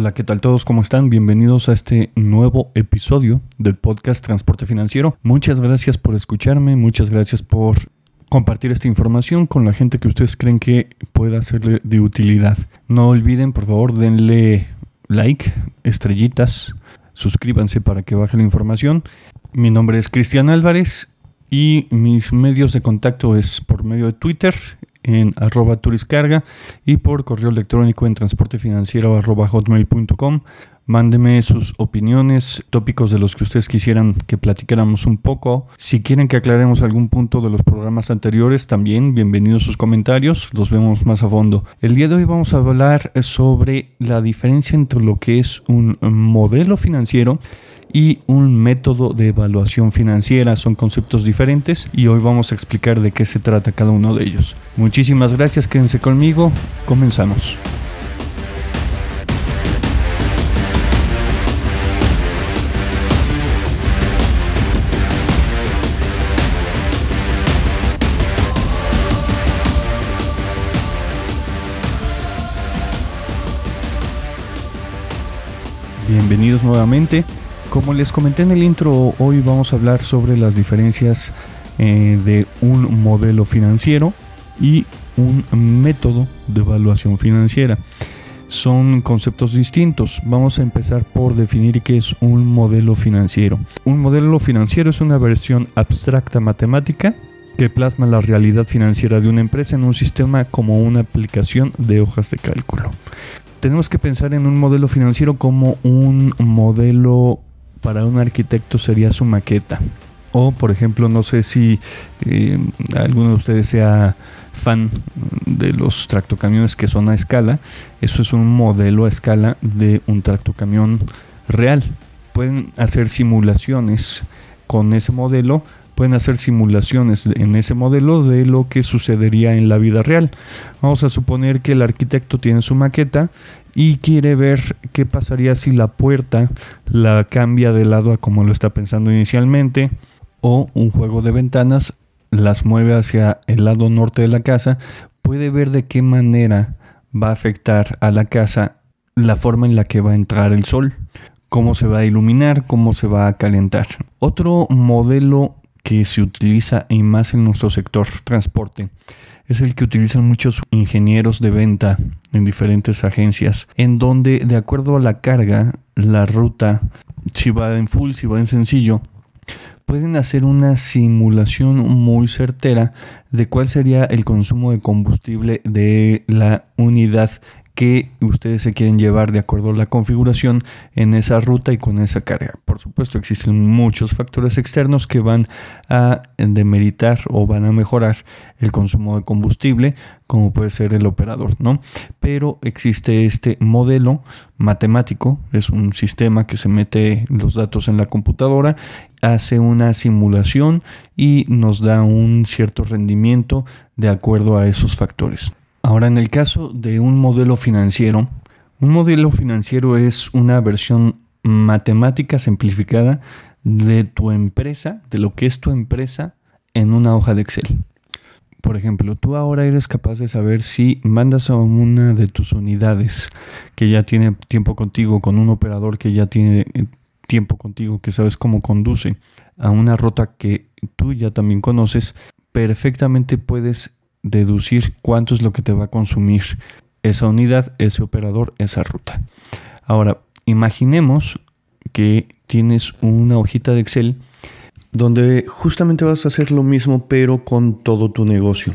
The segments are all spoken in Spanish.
Hola, ¿qué tal todos? ¿Cómo están? Bienvenidos a este nuevo episodio del podcast Transporte Financiero. Muchas gracias por escucharme, muchas gracias por compartir esta información con la gente que ustedes creen que pueda serle de utilidad. No olviden, por favor, denle like, estrellitas, suscríbanse para que baje la información. Mi nombre es Cristian Álvarez y mis medios de contacto es por medio de Twitter en arroba turiscarga y por correo electrónico en transportefinanciero arroba hotmail.com. Mándeme sus opiniones, tópicos de los que ustedes quisieran que platicáramos un poco. Si quieren que aclaremos algún punto de los programas anteriores, también bienvenidos sus comentarios, los vemos más a fondo. El día de hoy vamos a hablar sobre la diferencia entre lo que es un modelo financiero y un método de evaluación financiera. Son conceptos diferentes y hoy vamos a explicar de qué se trata cada uno de ellos. Muchísimas gracias, quédense conmigo, comenzamos. Bienvenidos nuevamente. Como les comenté en el intro, hoy vamos a hablar sobre las diferencias eh, de un modelo financiero y un método de evaluación financiera. Son conceptos distintos. Vamos a empezar por definir qué es un modelo financiero. Un modelo financiero es una versión abstracta matemática que plasma la realidad financiera de una empresa en un sistema como una aplicación de hojas de cálculo. Tenemos que pensar en un modelo financiero como un modelo para un arquitecto sería su maqueta. O, por ejemplo, no sé si eh, alguno de ustedes sea fan de los tractocamiones que son a escala. Eso es un modelo a escala de un tractocamión real. Pueden hacer simulaciones con ese modelo pueden hacer simulaciones en ese modelo de lo que sucedería en la vida real. Vamos a suponer que el arquitecto tiene su maqueta y quiere ver qué pasaría si la puerta la cambia de lado a como lo está pensando inicialmente o un juego de ventanas las mueve hacia el lado norte de la casa, puede ver de qué manera va a afectar a la casa la forma en la que va a entrar el sol, cómo se va a iluminar, cómo se va a calentar. Otro modelo que se utiliza y más en nuestro sector transporte. Es el que utilizan muchos ingenieros de venta en diferentes agencias, en donde de acuerdo a la carga, la ruta, si va en full, si va en sencillo, pueden hacer una simulación muy certera de cuál sería el consumo de combustible de la unidad que ustedes se quieren llevar de acuerdo a la configuración en esa ruta y con esa carga. Por supuesto, existen muchos factores externos que van a demeritar o van a mejorar el consumo de combustible, como puede ser el operador, ¿no? Pero existe este modelo matemático, es un sistema que se mete los datos en la computadora, hace una simulación y nos da un cierto rendimiento de acuerdo a esos factores. Ahora, en el caso de un modelo financiero, un modelo financiero es una versión matemática simplificada de tu empresa, de lo que es tu empresa en una hoja de Excel. Por ejemplo, tú ahora eres capaz de saber si mandas a una de tus unidades que ya tiene tiempo contigo, con un operador que ya tiene eh, tiempo contigo, que sabes cómo conduce, a una ruta que tú ya también conoces, perfectamente puedes deducir cuánto es lo que te va a consumir esa unidad, ese operador, esa ruta. Ahora, imaginemos que tienes una hojita de Excel donde justamente vas a hacer lo mismo pero con todo tu negocio.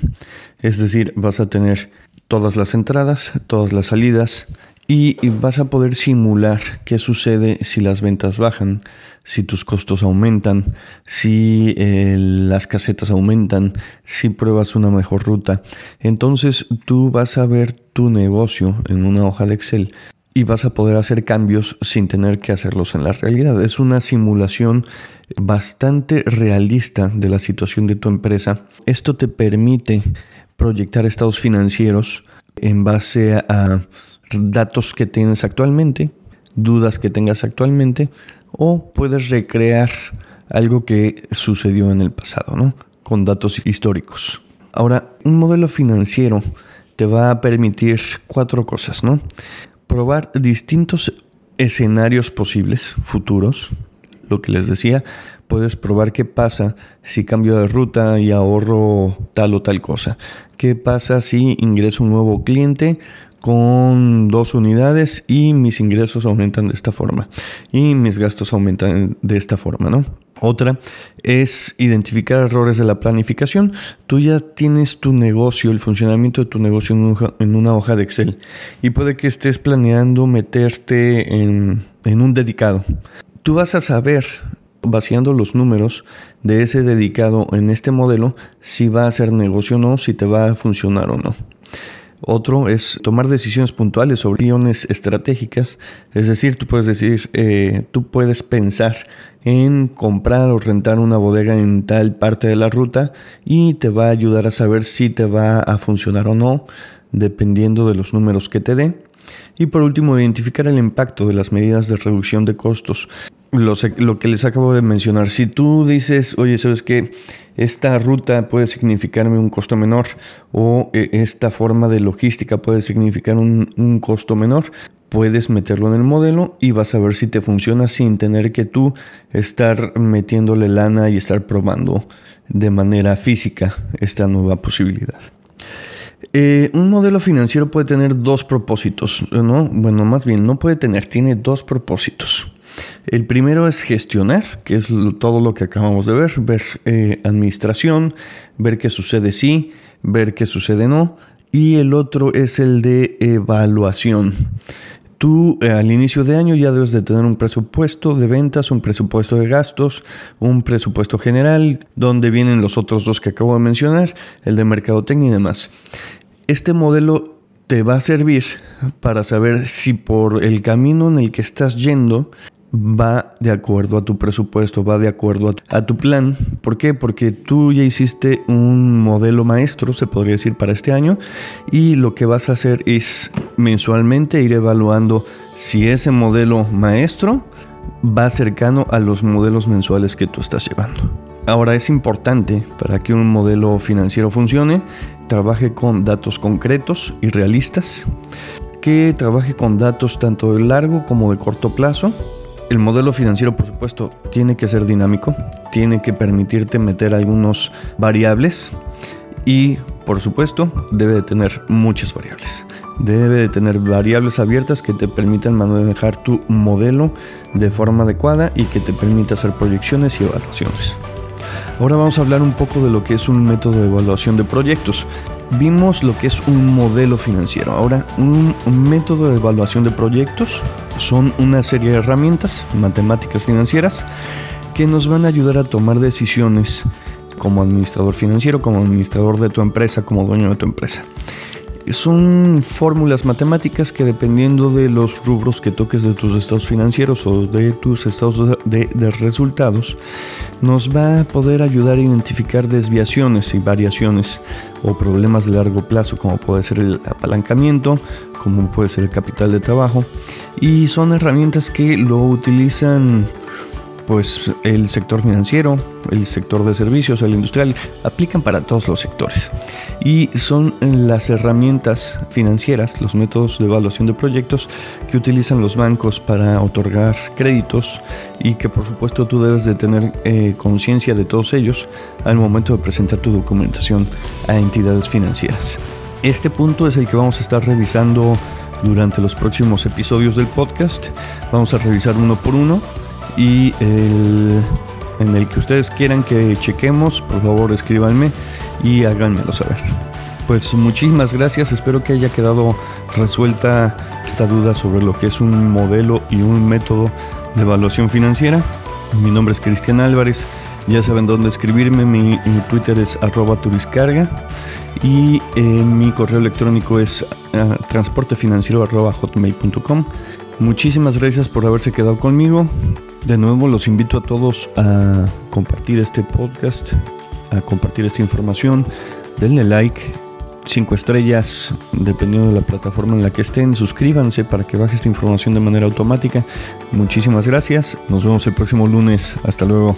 Es decir, vas a tener todas las entradas, todas las salidas, y vas a poder simular qué sucede si las ventas bajan, si tus costos aumentan, si eh, las casetas aumentan, si pruebas una mejor ruta. Entonces tú vas a ver tu negocio en una hoja de Excel y vas a poder hacer cambios sin tener que hacerlos en la realidad. Es una simulación bastante realista de la situación de tu empresa. Esto te permite proyectar estados financieros en base a datos que tienes actualmente, dudas que tengas actualmente, o puedes recrear algo que sucedió en el pasado, ¿no? Con datos históricos. Ahora, un modelo financiero te va a permitir cuatro cosas, ¿no? probar distintos escenarios posibles, futuros, lo que les decía, puedes probar qué pasa si cambio de ruta y ahorro tal o tal cosa. ¿Qué pasa si ingreso un nuevo cliente con dos unidades y mis ingresos aumentan de esta forma y mis gastos aumentan de esta forma, ¿no? Otra es identificar errores de la planificación. Tú ya tienes tu negocio, el funcionamiento de tu negocio en, una hoja de Excel y puede que estés planeando meterte en, en un dedicado. Tú vas a saber, vaciando los números de ese dedicado en este modelo, si va a ser negocio o no, si te va a funcionar o no. Otro es tomar decisiones puntuales sobre guiones estratégicas. Es decir, tú puedes decir, eh, tú puedes pensar en comprar o rentar una bodega en tal parte de la ruta y te va a ayudar a saber si te va a funcionar o no, dependiendo de los números que te dé. Y por último, identificar el impacto de las medidas de reducción de costos. Lo, que les acabo de mencionar, si tú dices, oye, ¿sabes qué? esta ruta puede significarme un costo menor o eh, esta forma de logística puede significar un, costo menor, puedes meterlo en el modelo y vas a ver si te funciona sin tener que tú estar metiéndole lana y estar probando de manera física esta nueva posibilidad. Eh, un modelo financiero puede tener dos propósitos, ¿no? Bueno, más bien, no puede tener, tiene dos propósitos. El primero es gestionar, que es todo lo que acabamos de ver, ver eh, administración, ver qué sucede sí, ver qué sucede no. Y el otro es el de evaluación. Tú eh, al inicio de año ya debes de tener un presupuesto de ventas, un presupuesto de gastos, un presupuesto general, donde vienen los otros dos que acabo de mencionar, el de mercadotecnia y demás. Este modelo te va a servir para saber si por el camino en el que estás yendo va de acuerdo a tu presupuesto, va de acuerdo a tu, plan. ¿Por qué? Porque tú ya hiciste un modelo maestro, se podría decir, para este año y lo que vas a hacer es mensualmente ir evaluando si ese modelo maestro va cercano a los modelos mensuales que tú estás llevando. Ahora es importante para que un modelo financiero funcione, trabaje con datos concretos y realistas, que trabaje con datos tanto de largo como de corto plazo, el modelo financiero, por supuesto, tiene que ser dinámico, tiene que permitirte meter algunos variables y, por supuesto, debe de tener muchas variables. Debe de tener variables abiertas que te permitan manejar tu modelo de forma adecuada y que te permita hacer proyecciones y evaluaciones. Ahora vamos a hablar un poco de lo que es un método de evaluación de proyectos. Vimos lo que es un modelo financiero. Ahora, un, método de evaluación de proyectos son una serie de herramientas matemáticas financieras que nos van a ayudar a tomar decisiones como administrador financiero, como administrador de tu empresa, como dueño de tu empresa. Son fórmulas matemáticas que dependiendo de los rubros que toques de tus estados financieros o de tus estados de, resultados, nos va a poder ayudar a identificar desviaciones y variaciones o problemas de largo plazo como puede ser el apalancamiento, como puede ser el capital de trabajo y son herramientas que lo utilizan pues el sector financiero, el sector de servicios, el industrial, aplican para todos los sectores. Y son las herramientas financieras, los métodos de evaluación de proyectos que utilizan los bancos para otorgar créditos y que por supuesto tú debes de tener eh, conciencia de todos ellos al momento de presentar tu documentación a entidades financieras. Este punto es el que vamos a estar revisando durante los próximos episodios del podcast. Vamos a revisar uno por uno y en el que ustedes quieran que chequemos, por favor escríbanme y háganmelo saber. Pues muchísimas gracias, espero que haya quedado resuelta esta duda sobre lo que es un modelo y un método de evaluación financiera. Mi nombre es Cristian Álvarez, ya saben dónde escribirme, mi, Twitter es arroba turiscarga y eh, mi correo electrónico es hotmail.com. Muchísimas gracias por haberse quedado conmigo. De nuevo los invito a todos a compartir este podcast, a compartir esta información. Denle like, 5 estrellas, dependiendo de la plataforma en la que estén. Suscríbanse para que baje esta información de manera automática. Muchísimas gracias. Nos vemos el próximo lunes. Hasta luego.